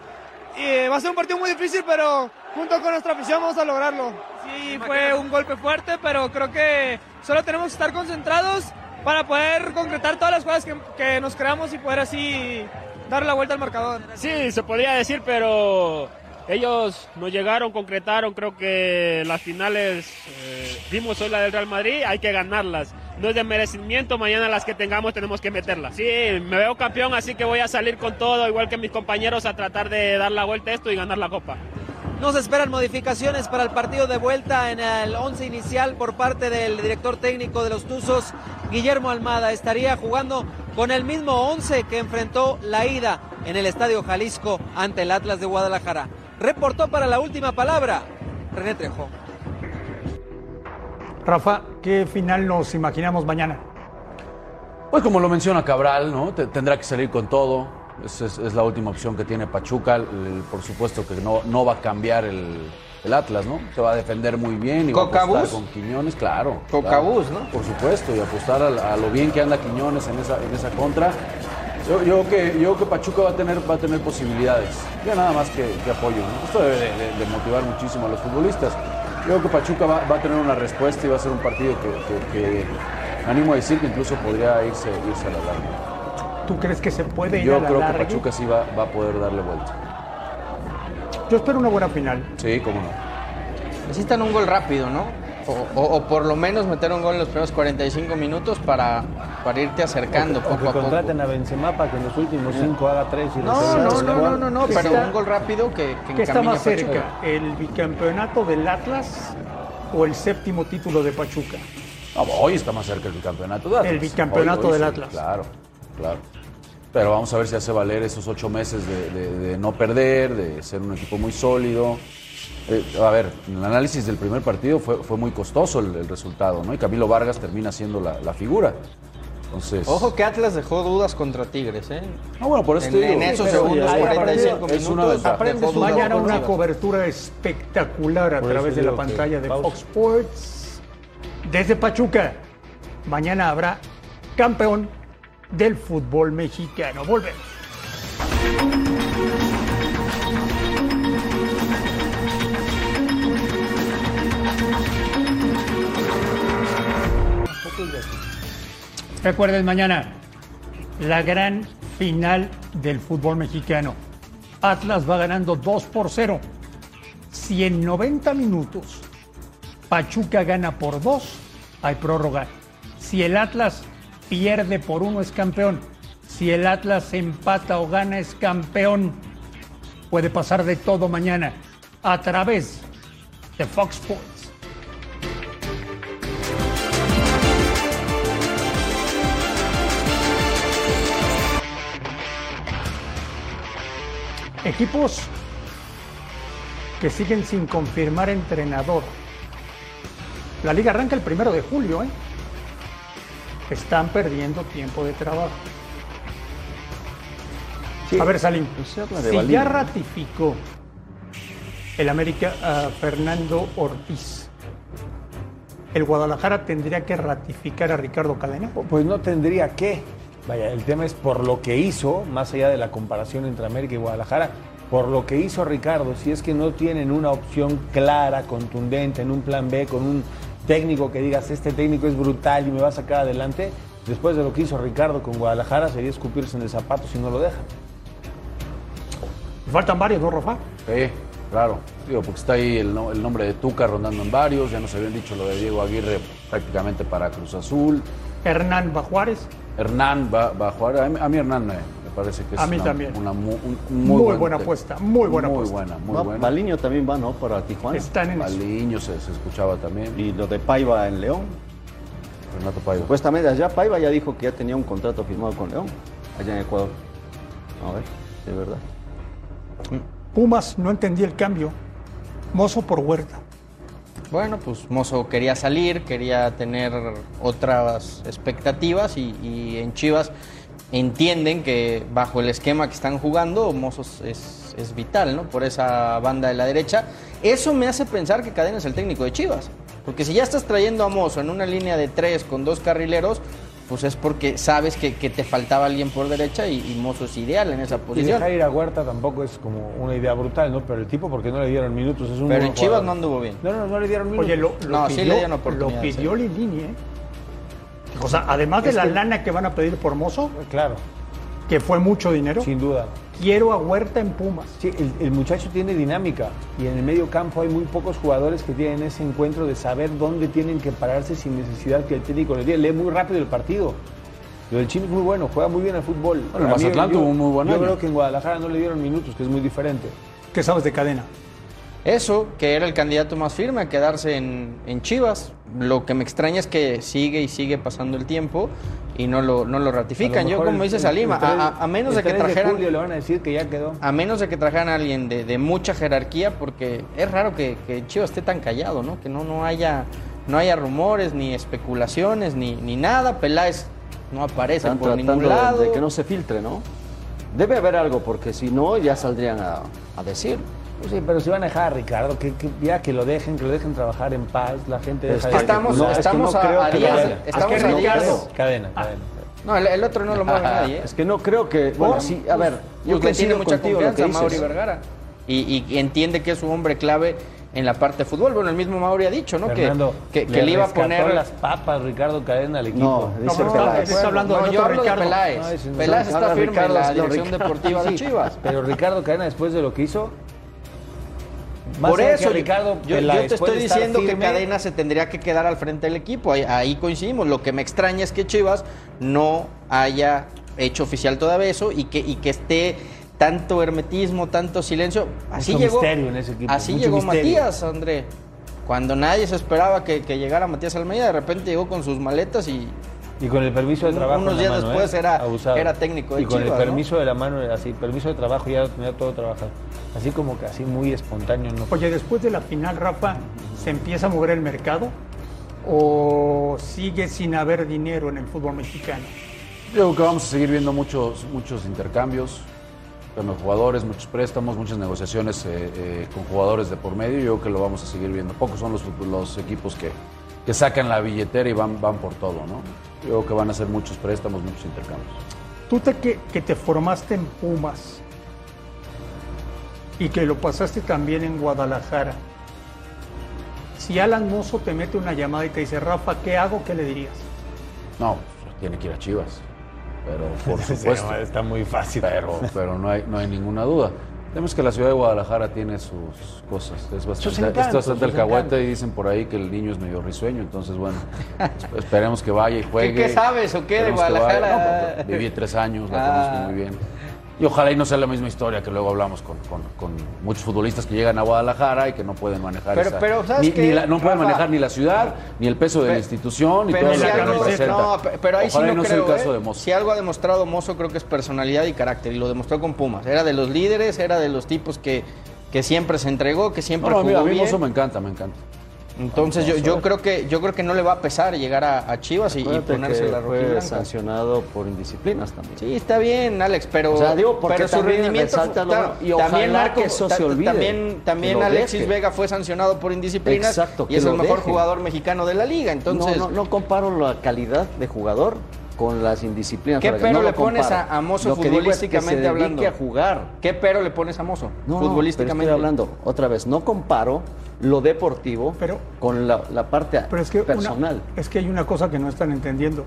S: Y eh, va a ser un partido muy difícil, pero junto con nuestra afición vamos a lograrlo. Sí, fue un golpe fuerte, pero creo que solo tenemos que estar concentrados para poder concretar todas las cosas que, que nos creamos y poder así dar la vuelta al marcador.
T: Sí, se podría decir, pero ellos nos llegaron, concretaron, creo que las finales, eh, vimos hoy la del Real Madrid, hay que ganarlas. No es de merecimiento, mañana las que tengamos tenemos que meterlas. Sí, me veo campeón, así que voy a salir con todo, igual que mis compañeros, a tratar de dar la vuelta a esto y ganar la copa.
Q: Nos esperan modificaciones para el partido de vuelta en el 11 inicial por parte del director técnico de los Tuzos, Guillermo Almada. Estaría jugando con el mismo 11 que enfrentó la ida en el Estadio Jalisco ante el Atlas de Guadalajara. Reportó para la última palabra René Trejo.
C: Rafa, ¿qué final nos imaginamos mañana?
D: Pues como lo menciona Cabral, ¿no? Te- tendrá que salir con todo. Es, es- es la última opción que tiene Pachuca. El- el- por supuesto que no, no va a cambiar el, el Atlas, ¿no? Se va a defender muy bien y va a apostar con Quiñones, claro.
G: Cocabús,
D: claro,
G: ¿no?
D: Por supuesto, y apostar a, lo bien que anda Quiñones en esa, en esa contra. Yo, yo, creo que, yo que Pachuca va a tener, va a tener posibilidades. Ya nada más que, que apoyo, ¿no? Esto debe de, de- de motivar muchísimo a los futbolistas. Yo creo que Pachuca va, va a tener una respuesta y va a ser un partido que, que- animo a decir que incluso podría irse, irse a la larga.
C: ¿Tú crees que se puede ir
D: Yo
C: a la
D: creo que
C: largue?
D: Pachuca sí va, va a poder darle vuelta.
C: Yo espero una buena final.
D: Sí, cómo no.
G: Necesitan un gol rápido, ¿no? O, o- o por lo menos meter un gol en los primeros 45 minutos para, para irte acercando
E: O
G: poco
E: que
G: a poco.
E: contraten a Benzema para que en los últimos cinco haga tres y
G: No, no, no, no, no, no,
C: ¿Qué
G: pero
C: está-
G: un gol rápido que, que
C: ¿Qué está más
G: Pachuca.
C: cerca? ¿El bicampeonato del Atlas o el séptimo título de Pachuca?
D: No, hoy está más cerca el bicampeonato del Atlas.
C: El bicampeonato
D: Hoy- hoy
C: del
D: sí,
C: Atlas.
D: Claro, claro. Pero vamos a ver si hace valer esos ocho meses de, de- de no perder, de ser un equipo muy sólido. Eh, a ver, en el análisis del primer partido fue, fue muy costoso el, el resultado, ¿no? Y Camilo Vargas termina siendo la, la figura. Entonces.
G: Ojo que Atlas dejó dudas contra Tigres, ¿eh?
D: No, bueno, por eso
G: en,
D: te digo.
G: en esos segundos
D: ya-
G: 45
D: es una
G: minutos
D: ventaja.
C: Aprendes
G: dejó dudas
C: mañana una cobertura espectacular a
E: Por
C: través de la pantalla de
E: pausa.
C: Fox Sports. Desde Pachuca, mañana habrá campeón del fútbol mexicano. Volvemos. Recuerden mañana la gran final del fútbol mexicano. Atlas va ganando 2 por 0. Si en 90 minutos Pachuca gana por 2, hay prórroga. Si el Atlas pierde por 1 es campeón. Si el Atlas empata o gana es campeón. Puede pasar de todo mañana a través de Fox Sports. Equipos que siguen sin confirmar entrenador. La liga arranca el primero de julio, ¿eh? Están perdiendo tiempo de trabajo. A ver, Salim, si ya ratificó el América a Fernando Ortiz, ¿el Guadalajara tendría que ratificar a Ricardo Cadena?
E: Pues no tendría que. Vaya, el tema es por lo que hizo, más allá de la comparación entre América y Guadalajara, por lo que hizo Ricardo, si es que no tienen una opción clara, contundente, en un plan B, con un técnico que digas, este técnico es brutal y me va a sacar adelante, después de lo que hizo Ricardo con Guadalajara, sería escupirse en el zapato si no lo dejan.
C: Faltan varios, ¿no, Rafa?
D: Sí, claro. Digo, porque está ahí el, no- el nombre de Tuca rondando en varios. Ya nos habían dicho lo de Diego Aguirre prácticamente para Cruz Azul.
C: Hernán Bajuárez.
D: Hernán va, va a jugar. A mí, Hernán me parece que es
C: A mí
D: una,
C: también.
D: una mu- un- un
C: Muy,
D: muy, buen
C: buena apuesta, muy buena
D: muy
C: apuesta.
D: buena, muy
F: Va-
D: buena.
F: Baliño también va, ¿no? Para Tijuana.
C: Están en.
D: Baliño se, se escuchaba también.
F: Y lo de Paiva en León.
D: Renato Paiva.
F: Supuestamente allá Paiva ya dijo que ya tenía un contrato firmado con León, allá en Ecuador. A ver, de verdad.
C: Pumas, no entendí el cambio. Mozo por Huerta.
G: Bueno, pues Mozo quería salir, quería tener otras expectativas y, y en Chivas entienden que bajo el esquema que están jugando, Mozo es, es vital, ¿no? Por esa banda de la derecha. Eso me hace pensar que Cadena es el técnico de Chivas. Porque si ya estás trayendo a Mozo en una línea de tres con dos carrileros, pues es porque sabes que, que te faltaba alguien por derecha y, y Mozo es ideal en esa
E: Y
G: posición.
E: dejar ir a Huerta tampoco es como una idea brutal, ¿no? Pero el tipo, porque no le dieron minutos, es un
G: Pero en Chivas
E: jugador.
G: no anduvo bien.
E: No, no, no le dieron minutos.
C: Oye, lo, lo
G: No, sí
C: pidió,
G: le dieron
C: lo
G: oportunidades,
C: pidió
G: ¿eh?
C: Lilini, ¿eh? O sea, además de
E: Es
C: la
E: que-
C: lana que van a pedir por Mozo,
E: Claro,
C: que fue mucho dinero,
E: sin duda.
C: quiero a Huerta en Pumas.
E: Sí, el, el muchacho tiene dinámica y en el medio campo hay muy pocos jugadores que tienen ese encuentro de saber dónde tienen que pararse sin necesidad que el técnico le diga. Lee muy rápido el partido. Lo del Chino es muy bueno, juega muy bien al fútbol.
D: Bueno, Mazatlán
E: yo-
D: tuvo un muy buen
E: Yo
D: año.
E: creo que en Guadalajara no le dieron minutos, que es muy diferente.
C: ¿Qué sabes de cadena?
G: Eso, que era el candidato más firme a quedarse en, en Chivas. Lo que me extraña es que sigue y sigue pasando el tiempo y no lo, no lo ratifican.
E: Lo
G: Yo, como dice Salima, a, a- a menos de que
E: 3
G: trajeran...
E: julio le van a decir que ya quedó.
G: A menos de que trajeran a alguien de, de mucha jerarquía, porque es raro que, que Chivas esté tan callado, ¿no? Que no, no haya no haya rumores, ni especulaciones, ni, ni nada. Peláez no aparece
F: Están
G: por ningún
F: de-
G: lado.
F: de que no se filtre, ¿no? Debe haber algo, porque si no, ya saldrían a, a decir.
E: Pues sí, pero si van a dejar a Ricardo, que, que ya que lo dejen, que lo dejen trabajar en paz, la gente deja
F: es
E: de-
F: que estamos-
E: No, es que
G: estamos
E: no
G: a- a
E: que
G: días- estamos
E: Es que
G: a días-
E: creo. Cadena, cadena.
G: No, el, el otro no lo mueve nadie. ¿eh?
F: Es que no creo que. Bueno, sí, a ver, yo
G: le tiene mucha
F: en que
G: confianza a Mauri. Vergara. Y, y entiende que es su hombre clave en la parte de fútbol. Bueno, el mismo Mauri ha dicho, ¿no? Que-
E: Fernando,
G: que, que le iba a poner
E: las papas Ricardo Cadena al equipo.
F: No, dice
C: no,
F: Peláez.
C: está hablando
G: No,
C: de
G: yo
C: otro
G: hablo de
C: Ricardo.
G: Peláez.
E: No,
G: Peláez
F: es-
G: está firme en
F: Ricardo,
G: la
F: no,
G: dirección
F: Ricardo.
G: deportiva de. Chivas.
E: Pero Ricardo Cadena, después de lo que hizo, más
G: Por eso,
E: Ricardo
G: yo, te estoy diciendo que Cadena se tendría que quedar al frente del equipo. Ahí, ahí coincidimos. Lo que me extraña es que Chivas no haya hecho oficial todavía eso y que, y que esté tanto hermetismo, tanto silencio. Así
E: Mucho
G: llegó,
E: en ese equipo,
G: así
E: mucho
G: llegó
E: misterio.
G: Matías, André. Cuando nadie se esperaba que, que llegara Matías Almeida, de repente llegó con sus maletas y
E: Y con el permiso de trabajo.
G: unos días
E: mano,
G: después
E: ¿eh?
G: era-
E: Abusado.
G: era técnico de
E: Y con
G: Chivas,
E: el
G: ¿no?
E: permiso de la mano, así, permiso de trabajo, ya tenía todo trabajado. Así como que así muy espontáneo, ¿no?
C: Oye, después de la final, Rafa, ¿se empieza a mover el mercado? ¿O sigue sin haber dinero en el fútbol mexicano?
D: Yo creo que vamos a seguir viendo muchos, muchos intercambios con los jugadores, muchos préstamos, muchas negociaciones eh, eh, con jugadores de por medio. Yo creo que lo vamos a seguir viendo. Pocos son los, los equipos que, que sacan la billetera y van, van por todo, ¿no? Yo creo que van a ser muchos préstamos, muchos intercambios.
C: Tú te, que, que te formaste en Pumas y que lo pasaste también en Guadalajara. Si Alan Mozo te mete una llamada y te dice, Rafa, ¿qué hago? ¿Qué le dirías?
D: No, pues, tiene que ir a Chivas. Pero por
E: Sí,
D: supuesto.
E: está muy fácil.
D: Pero, pero no, hay, no hay ninguna duda. Vemos que la ciudad de Guadalajara tiene sus cosas. Es bastante,
E: encantos,
D: es bastante alcahuete y dicen por ahí que el niño es medio risueño. Entonces, bueno, esperemos que vaya y juegue.
G: qué sabes o qué de. Guadalajara?
D: No, pues, viví tres años, la
G: Ah.
D: conozco muy bien. Y ojalá y no sea la misma historia que luego hablamos con, con- con muchos futbolistas que llegan a Guadalajara y que no pueden manejar
G: Pero-
D: esa-
G: pero, ¿sabes
D: ni,
G: qué,
D: ni la- no pueden
G: Rafa?
D: manejar ni la ciudad, ni el peso de la institución,
G: pero
D: todo
G: si
D: lo que
G: algo-
D: representa.
G: no, pe- pero ahí
D: Ojalá
G: sí
D: y
G: no
D: no sea
G: creo,
D: el caso
G: ¿eh?
D: de Mozo.
G: Si algo ha demostrado Mozo, creo que es personalidad y carácter, y lo demostró con Pumas. Era de los líderes, era de los tipos que, que siempre se entregó, que siempre
D: No,
G: jugó
D: a mí. Mozo me encanta, me encanta.
G: Entonces yo, yo creo que yo creo que no le va a pesar llegar a, a Chivas y, y ponerse la rojiblanca.
F: sancionado por indisciplinas también.
G: Sí, está bien, Alex, pero,
F: O sea, digo, porque
G: pero su rendimiento
F: lo- y
G: también
F: que eso se olvide,
G: También, también
F: que lo
G: Alexis
F: deje.
G: Vega fue sancionado por indisciplinas
F: Exacto,
G: y es el mejor
F: deje.
G: jugador mexicano de la liga. Entonces,
F: no, no, no comparo la calidad de jugador con las indisciplinas.
G: ¿qué pero
F: no
G: le pones a, a Mozo
F: Lo que digo es que se
G: futbolísticamente
F: dedique
G: hablando?
F: a jugar.
G: ¿Qué pero le pones a Mozo
F: No, no,
G: futbolísticamente?
F: pero estoy hablando otra vez. No comparo lo deportivo con la, la parte
C: Pero es que una-
F: personal.
C: es que hay una cosa que no están entendiendo.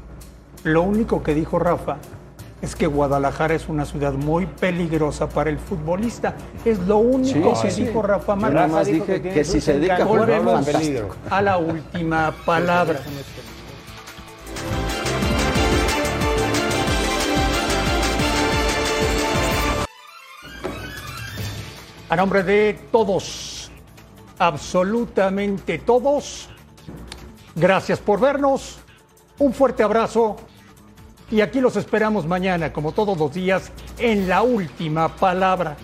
C: Lo único que dijo Rafa es que Guadalajara es una ciudad muy peligrosa para el futbolista. Es lo único
F: Sí,
C: que
F: sí,
C: dijo. Rafa
F: Yo
C: Márquez.
F: nada más dije que si se dedica a jugar,
C: a la última palabra. A nombre de todos, absolutamente todos, gracias por vernos, un fuerte abrazo y aquí los esperamos mañana, como todos los días, en la última palabra.